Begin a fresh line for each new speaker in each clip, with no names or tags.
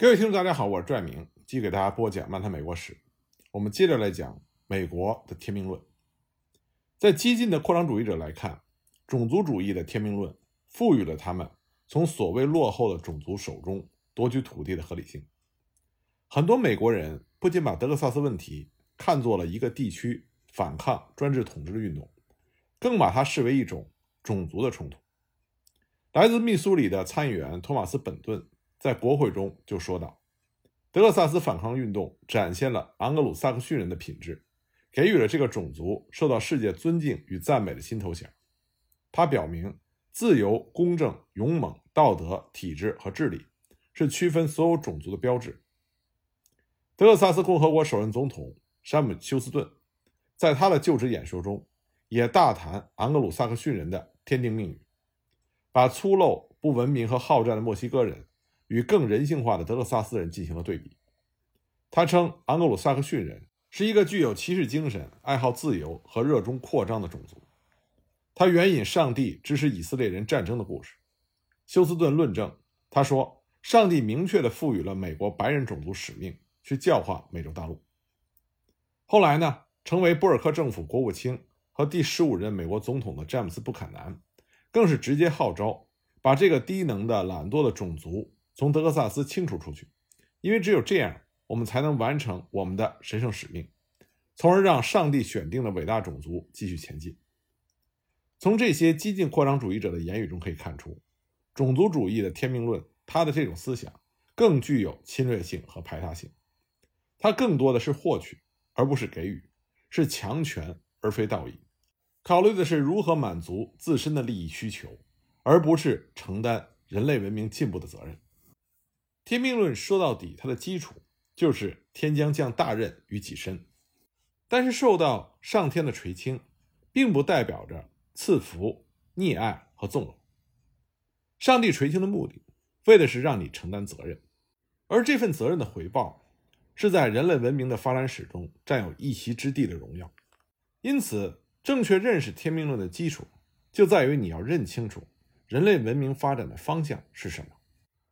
各位听众，大家好，我是拽明，继续给大家播讲《漫谈美国史》。我们接着来讲美国的天命论。在激进的扩张主义者来看，种族主义的天命论赋予了他们从所谓落后的种族手中夺取土地的合理性。很多美国人不仅把德克萨斯问题看作了一个地区反抗专制统治的运动，更把它视为一种种族的冲突。来自密苏里的参议员托马斯·本顿。在国会中就说道：“德克萨斯反抗运动展现了昂格鲁萨克逊人的品质，给予了这个种族受到世界尊敬与赞美的新头衔。它表明，自由、公正、勇猛、道德、体制和智力是区分所有种族的标志。”德克萨斯共和国首任总统山姆·休斯顿在他的就职演说中也大谈昂格鲁萨克逊人的天定命运，把粗陋、不文明和好战的墨西哥人。与更人性化的德克萨斯人进行了对比。他称昂格鲁萨克逊人是一个具有骑士精神、爱好自由和热衷扩张的种族。他援引上帝支持以色列人战争的故事。休斯顿论证，他说：“上帝明确地赋予了美国白人种族使命，去教化美洲大陆。”后来呢？成为布尔克政府国务卿和第十五任美国总统的詹姆斯·布坎南，更是直接号召把这个低能的、懒惰的种族。从德克萨斯清除出去，因为只有这样，我们才能完成我们的神圣使命，从而让上帝选定的伟大种族继续前进。从这些激进扩张主义者的言语中可以看出，种族主义的天命论，他的这种思想更具有侵略性和排他性，它更多的是获取而不是给予，是强权而非道义，考虑的是如何满足自身的利益需求，而不是承担人类文明进步的责任。天命论说到底，它的基础就是天将降大任于己身，但是受到上天的垂青，并不代表着赐福、溺爱和纵容。上帝垂青的目的，为的是让你承担责任，而这份责任的回报，是在人类文明的发展史中占有一席之地的荣耀。因此，正确认识天命论的基础，就在于你要认清楚人类文明发展的方向是什么。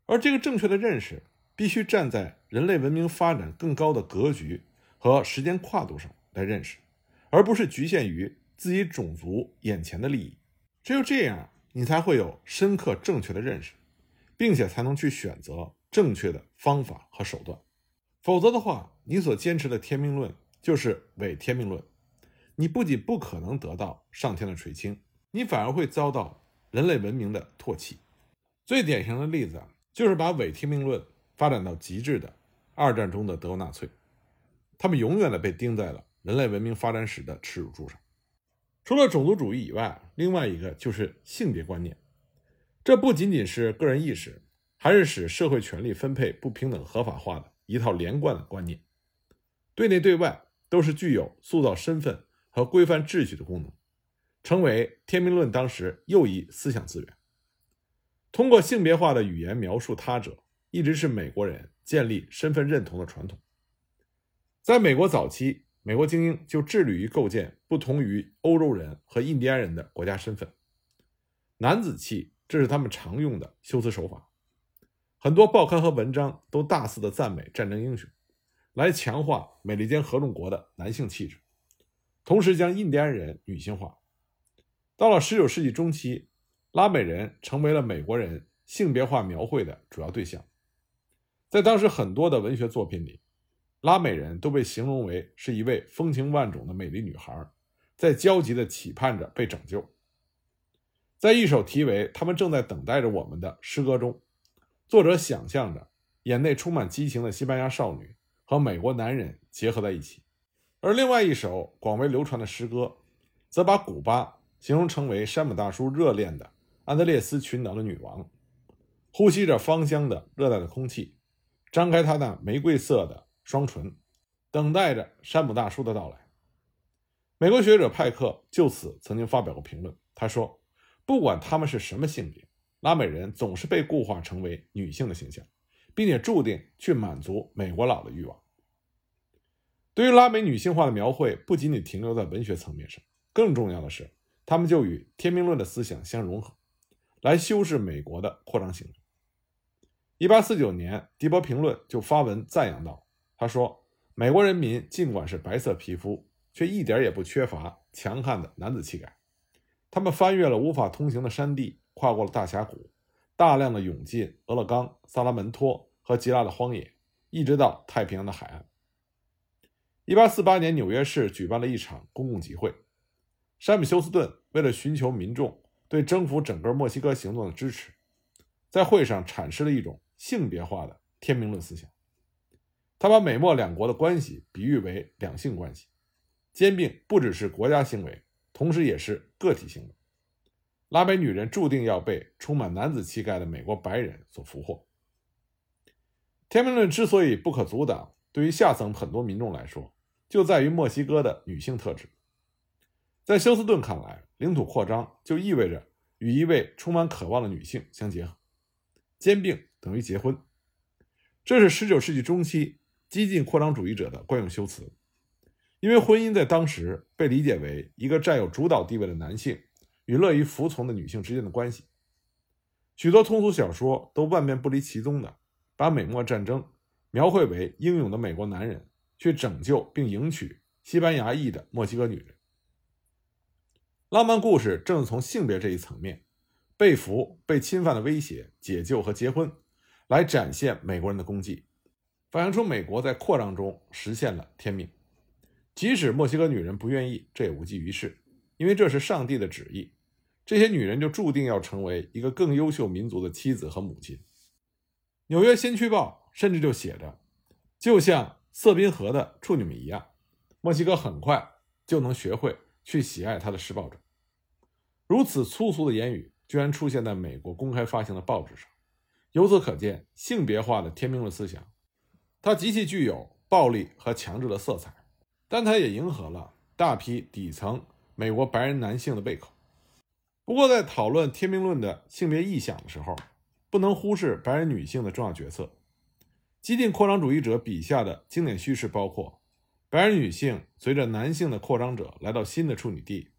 而这个正确的认识，必须站在人类文明发展更高的格局和时间跨度上来认识，而不是局限于自己种族眼前的利益。只有这样，你才会有深刻正确的认识，并且才能去选择正确的方法和手段。否则的话，你所坚持的天命论就是伪天命论，你不仅不可能得到上天的垂青，你反而会遭到人类文明的唾弃。最典型的例子啊。就是把伪天命论发展到极致的二战中的德国纳粹，他们永远的被钉在了人类文明发展史的耻辱柱上。除了种族主义以外，另外一个就是性别观念。这不仅仅是个人意识，还是使社会权力分配不平等合法化的一套连贯的观念。对内对外都是具有塑造身份和规范秩序的功能，成为天命论当时又一思想资源。通过性别化的语言描述他者，一直是美国人建立身份认同的传统。在美国早期，美国精英就致力于构建不同于欧洲人和印第安人的国家身份。男子气，这是他们常用的修辞手法。很多报刊和文章都大肆的赞美战争英雄，来强化美利坚合众国的男性气质，同时将印第安人女性化。到了19世纪中期。拉美人成为了美国人性别化描绘的主要对象，在当时很多的文学作品里，拉美人都被形容为是一位风情万种的美丽女孩，在焦急地期盼着被拯救。在一首题为《他们正在等待着我们》的诗歌中，作者想象着眼内充满激情的西班牙少女和美国男人结合在一起，而另外一首广为流传的诗歌，则把古巴形容成为山姆大叔热恋的。安德烈斯群岛的女王，呼吸着芳香的热带的空气，张开她那玫瑰色的双唇，等待着山姆大叔的到来。美国学者派克就此曾经发表过评论，他说：“不管他们是什么性别，拉美人总是被固化成为女性的形象，并且注定去满足美国佬的欲望。”对于拉美女性化的描绘，不仅仅停留在文学层面上，更重要的是，他们就与天命论的思想相融合。来修饰美国的扩张行动。1849年，迪波评论就发文赞扬道：“他说，美国人民尽管是白色皮肤，却一点也不缺乏强悍的男子气概。他们翻越了无法通行的山地，跨过了大峡谷，大量的涌进俄勒冈、萨拉门托和吉拉的荒野，一直到太平洋的海岸。”1848 年，纽约市举办了一场公共集会，山姆休斯顿为了寻求民众对征服整个墨西哥行动的支持，在会上阐释了一种。性别化的天命论思想，他把美墨两国的关系比喻为两性关系，兼并不只是国家行为，同时也是个体行为。拉美女人注定要被充满男子气概的美国白人所俘获。天命论之所以不可阻挡，对于下层很多民众来说，就在于墨西哥的女性特质。在休斯顿看来，领土扩张就意味着与一位充满渴望的女性相结合，兼并。等于结婚，这是19世纪中期激进扩张主义者的惯用修辞。因为婚姻在当时被理解为一个占有主导地位的男性与乐于服从的女性之间的关系。许多通俗小说都万变不离其宗的把美墨战争描绘为英勇的美国男人去拯救并迎娶西班牙裔的墨西哥女人。浪漫故事正是从性别这一层面，被俘、被侵犯的威胁、解救和结婚。来展现美国人的功绩，反映出美国在扩张中实现了天命。即使墨西哥女人不愿意，这也无济于事，因为这是上帝的旨意。这些女人就注定要成为一个更优秀民族的妻子和母亲。《纽约先驱报》甚至就写着：“就像瑟宾河的处女们一样，墨西哥很快就能学会去喜爱他的施暴者。”如此粗俗的言语居然出现在美国公开发行的报纸上。由此可见，性别化的天命论思想，它极其具有暴力和强制的色彩，但它也迎合了大批底层美国白人男性的胃口。不过，在讨论天命论的性别意向的时候，不能忽视白人女性的重要角色。激进扩张主义者笔下的经典叙事包括：白人女性随着男性的扩张者来到新的处女地，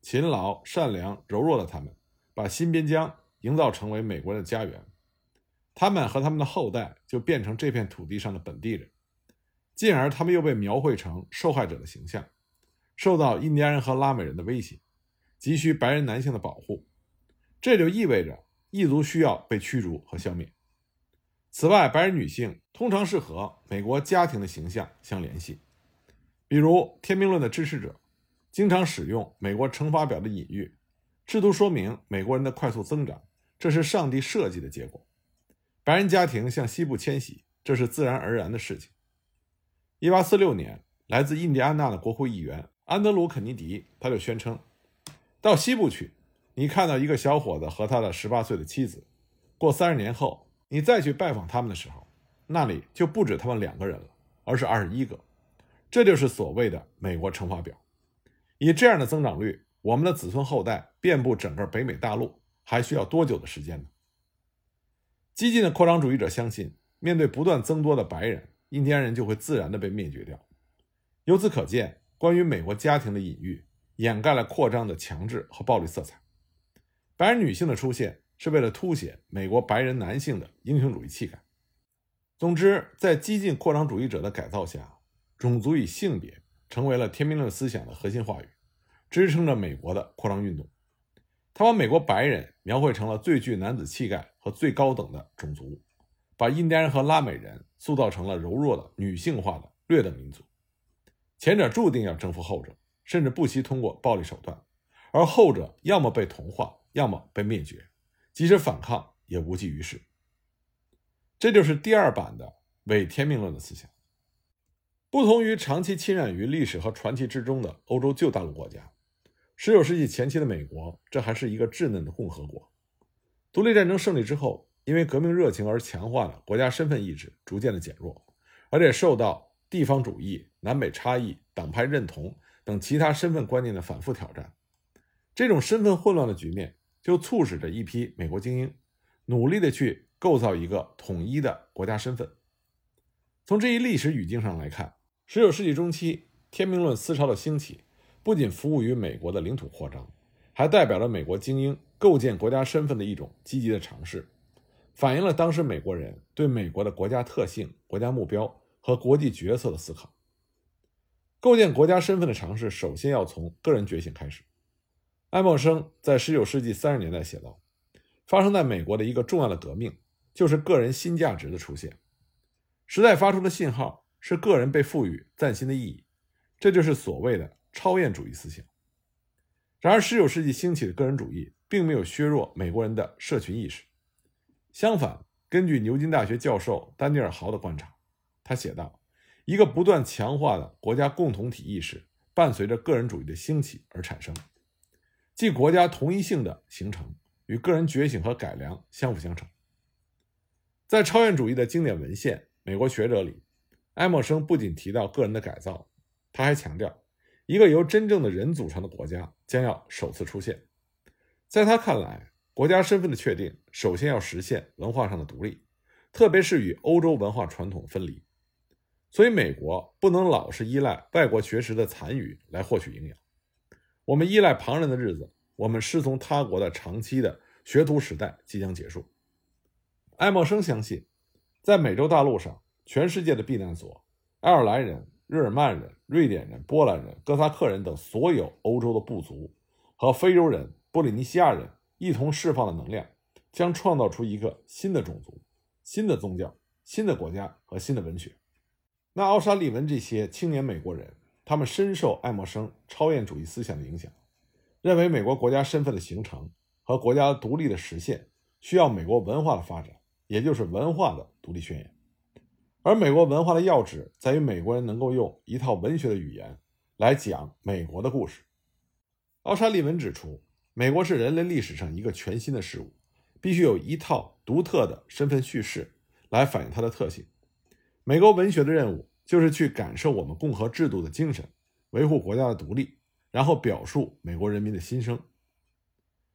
勤劳、善良、柔弱的她们，把新边疆营造成为美国人的家园。他们和他们的后代就变成这片土地上的本地人，进而他们又被描绘成受害者的形象，受到印第安人和拉美人的威胁，急需白人男性的保护。这就意味着异族需要被驱逐和消灭。此外，白人女性通常是和美国家庭的形象相联系，比如天命论的支持者经常使用美国乘法表的隐喻，试图说明美国人的快速增长，这是上帝设计的结果。白人家庭向西部迁徙，这是自然而然的事情。一八四六年，来自印第安纳的国会议员安德鲁·肯尼迪，他就宣称：“到西部去，你看到一个小伙子和他的十八岁的妻子。过三十年后，你再去拜访他们的时候，那里就不止他们两个人了，而是二十一个。这就是所谓的美国乘法表。以这样的增长率，我们的子孙后代遍布整个北美大陆，还需要多久的时间呢？”激进的扩张主义者相信，面对不断增多的白人，印第安人就会自然的被灭绝掉。由此可见，关于美国家庭的隐喻掩盖了扩张的强制和暴力色彩。白人女性的出现是为了凸显美国白人男性的英雄主义气概。总之，在激进扩张主义者的改造下，种族与性别成为了天命论思想的核心话语，支撑着美国的扩张运动。他把美国白人描绘成了最具男子气概和最高等的种族，把印第安人和拉美人塑造成了柔弱的、女性化的劣等民族。前者注定要征服后者，甚至不惜通过暴力手段；而后者要么被同化，要么被灭绝，即使反抗也无济于事。这就是第二版的伪天命论的思想。不同于长期侵染于历史和传奇之中的欧洲旧大陆国家。十九世纪前期的美国，这还是一个稚嫩的共和国。独立战争胜利之后，因为革命热情而强化的国家身份意志逐渐的减弱，而且受到地方主义、南北差异、党派认同等其他身份观念的反复挑战。这种身份混乱的局面，就促使着一批美国精英努力的去构造一个统一的国家身份。从这一历史语境上来看，十九世纪中期天命论思潮的兴起。不仅服务于美国的领土扩张，还代表了美国精英构建国家身份的一种积极的尝试。反映了当时美国人对美国的国家特性、国家目标和国际角色的思考。构建国家身份的尝试，首先要从个人觉醒开始。爱默生在19世纪30年代写道：“发生在美国的一个重要的革命，就是个人新价值的出现。时代发出的信号是个人被赋予崭新的意义，这就是所谓的超验主义思想。然而，19世纪兴起的个人主义并没有削弱美国人的社群意识。相反，根据牛津大学教授丹尼尔·豪的观察，他写道：一个不断强化的国家共同体意识，伴随着个人主义的兴起而产生。”即国家同一性的形成与个人觉醒和改良相辅相成。在超验主义的经典文献《美国学者》里，爱默生不仅提到个人的改造，他还强调，一个由真正的人组成的国家将要首次出现。在他看来，国家身份的确定首先要实现文化上的独立，特别是与欧洲文化传统分离。所以，美国不能老是依赖外国学识的残余来获取营养。我们依赖旁人的日子，我们师从他国的长期的学徒时代即将结束。爱默生相信，在美洲大陆上，全世界的避难所——爱尔兰人、日耳曼人、瑞典人、波兰人、哥萨克人等所有欧洲的部族和非洲人、波利尼西亚人一同释放的能量，将创造出一个新的种族、新的宗教、新的国家和新的文学。那奥沙利文这些青年美国人。他们深受爱默生超验主义思想的影响，认为美国国家身份的形成和国家独立的实现需要美国文化的发展，也就是文化的独立宣言。而美国文化的要旨在于美国人能够用一套文学的语言来讲美国的故事。奥沙利文指出，美国是人类历史上一个全新的事物，必须有一套独特的身份叙事来反映它的特性。美国文学的任务。就是去感受我们共和制度的精神，维护国家的独立，然后表述美国人民的心声。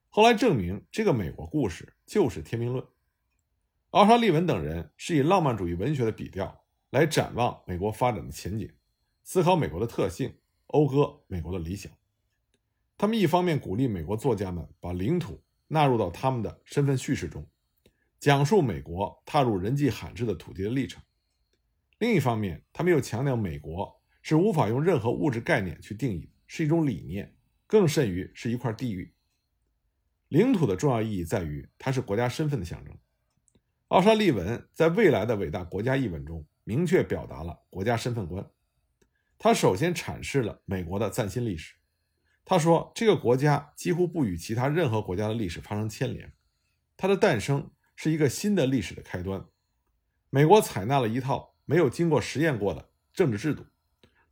后来证明，这个美国故事就是天命论。奥沙利文等人是以浪漫主义文学的笔调来展望美国发展的前景，思考美国的特性，讴歌美国的理想。他们一方面鼓励美国作家们把领土纳入到他们的身份叙事中，讲述美国踏入人迹罕至的土地的历程。另一方面，他们又强调美国是无法用任何物质概念去定义，是一种理念，更甚于是一块地域。领土的重要意义在于，它是国家身份的象征。奥沙利文在《未来的伟大国家》一文中明确表达了国家身份观。他首先阐释了美国的崭新历史。他说，这个国家几乎不与其他任何国家的历史发生牵连，它的诞生是一个新的历史的开端。美国采纳了一套。没有经过实验过的政治制度，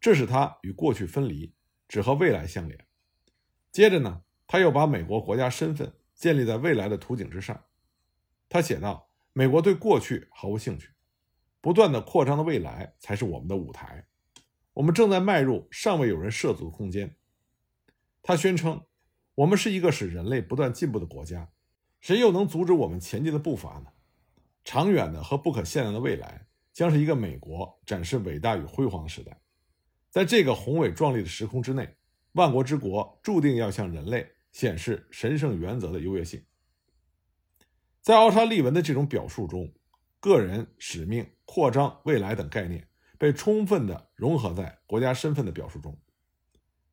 这使它与过去分离，只和未来相连。接着呢，他又把美国国家身份建立在未来的图景之上。他写道：“美国对过去毫无兴趣，不断的扩张的未来才是我们的舞台。我们正在迈入尚未有人涉足的空间。”他宣称：“我们是一个使人类不断进步的国家，谁又能阻止我们前进的步伐呢？长远的和不可限量的未来。”将是一个美国展示伟大与辉煌的时代，在这个宏伟壮丽的时空之内，万国之国注定要向人类显示神圣原则的优越性。在奥沙利文的这种表述中，个人使命、扩张、未来等概念被充分的融合在国家身份的表述中。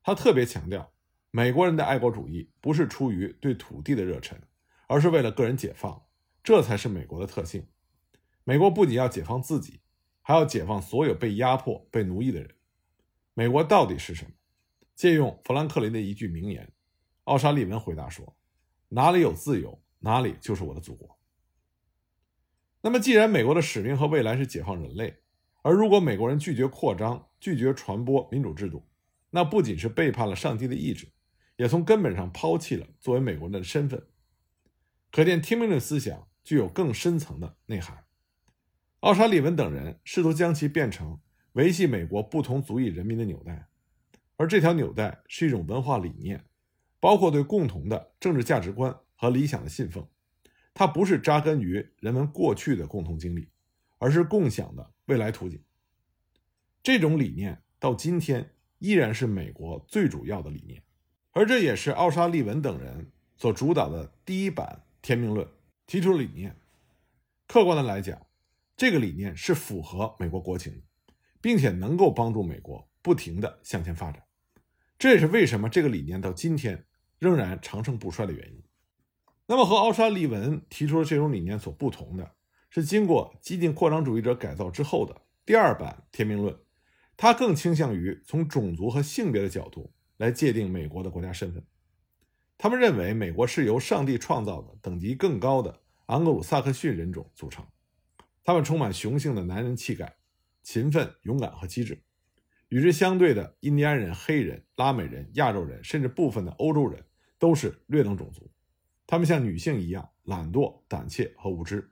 他特别强调，美国人的爱国主义不是出于对土地的热忱，而是为了个人解放，这才是美国的特性。美国不仅要解放自己，还要解放所有被压迫、被奴役的人。美国到底是什么？借用富兰克林的一句名言，奥沙利文回答说：“哪里有自由，哪里就是我的祖国。”那么，既然美国的使命和未来是解放人类，而如果美国人拒绝扩张、拒绝传播民主制度，那不仅是背叛了上帝的意志，也从根本上抛弃了作为美国人的身份。可见，听命的思想具有更深层的内涵。奥沙利文等人试图将其变成维系美国不同族裔人民的纽带，而这条纽带是一种文化理念，包括对共同的政治价值观和理想的信奉。它不是扎根于人们过去的共同经历，而是共享的未来图景。这种理念到今天依然是美国最主要的理念，而这也是奥沙利文等人所主导的第一版天命论提出理念。客观的来讲，这个理念是符合美国国情，并且能够帮助美国不停的向前发展。这也是为什么这个理念到今天仍然长盛不衰的原因。那么，和奥沙利文提出的这种理念所不同的是，经过激进扩张主义者改造之后的第二版天命论，它更倾向于从种族和性别的角度来界定美国的国家身份。他们认为，美国是由上帝创造的等级更高的昂格鲁萨克逊人种组成，他们充满雄性的男人气概，勤奋、勇敢和机智。与之相对的印第安人、黑人、拉美人、亚洲人，甚至部分的欧洲人，都是劣等种族。他们像女性一样懒惰、胆怯和无知。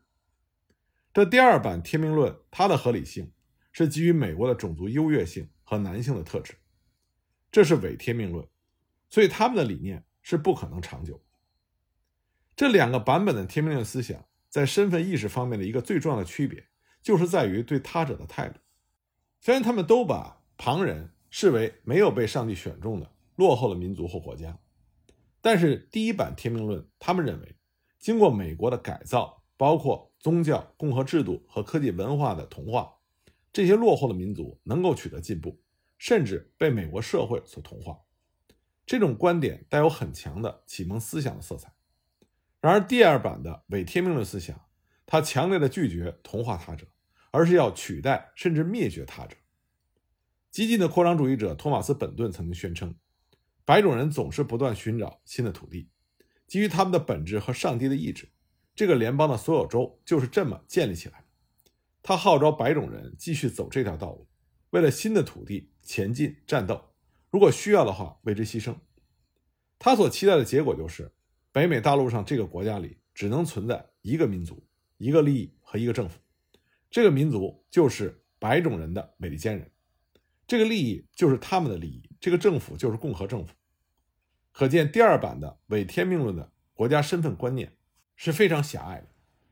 这第二版天命论，它的合理性是基于美国的种族优越性和男性的特质，这是伪天命论，所以他们的理念是不可能长久。这两个版本的天命论思想在身份意识方面的一个最重要的区别，就是在于对他者的态度。虽然他们都把旁人视为没有被上帝选中的落后的民族或国家。但是第一版天命论，他们认为，经过美国的改造，包括宗教、共和制度和科技文化的同化，这些落后的民族能够取得进步，甚至被美国社会所同化。这种观点带有很强的启蒙思想的色彩。然而，第二版的伪天命论思想，它强烈的拒绝同化他者，而是要取代甚至灭绝他者。激进的扩张主义者托马斯·本顿曾经宣称。白种人总是不断寻找新的土地，基于他们的本质和上帝的意志，这个联邦的所有州就是这么建立起来。他号召白种人继续走这条道路，为了新的土地前进战斗，如果需要的话为之牺牲。他所期待的结果就是，北美大陆上这个国家里只能存在一个民族、一个利益和一个政府，这个民族就是白种人的美利坚人。这个利益就是他们的利益，这个政府就是共和政府。可见，第二版的伪天命论的国家身份观念是非常狭隘的，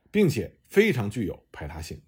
并且非常具有排他性。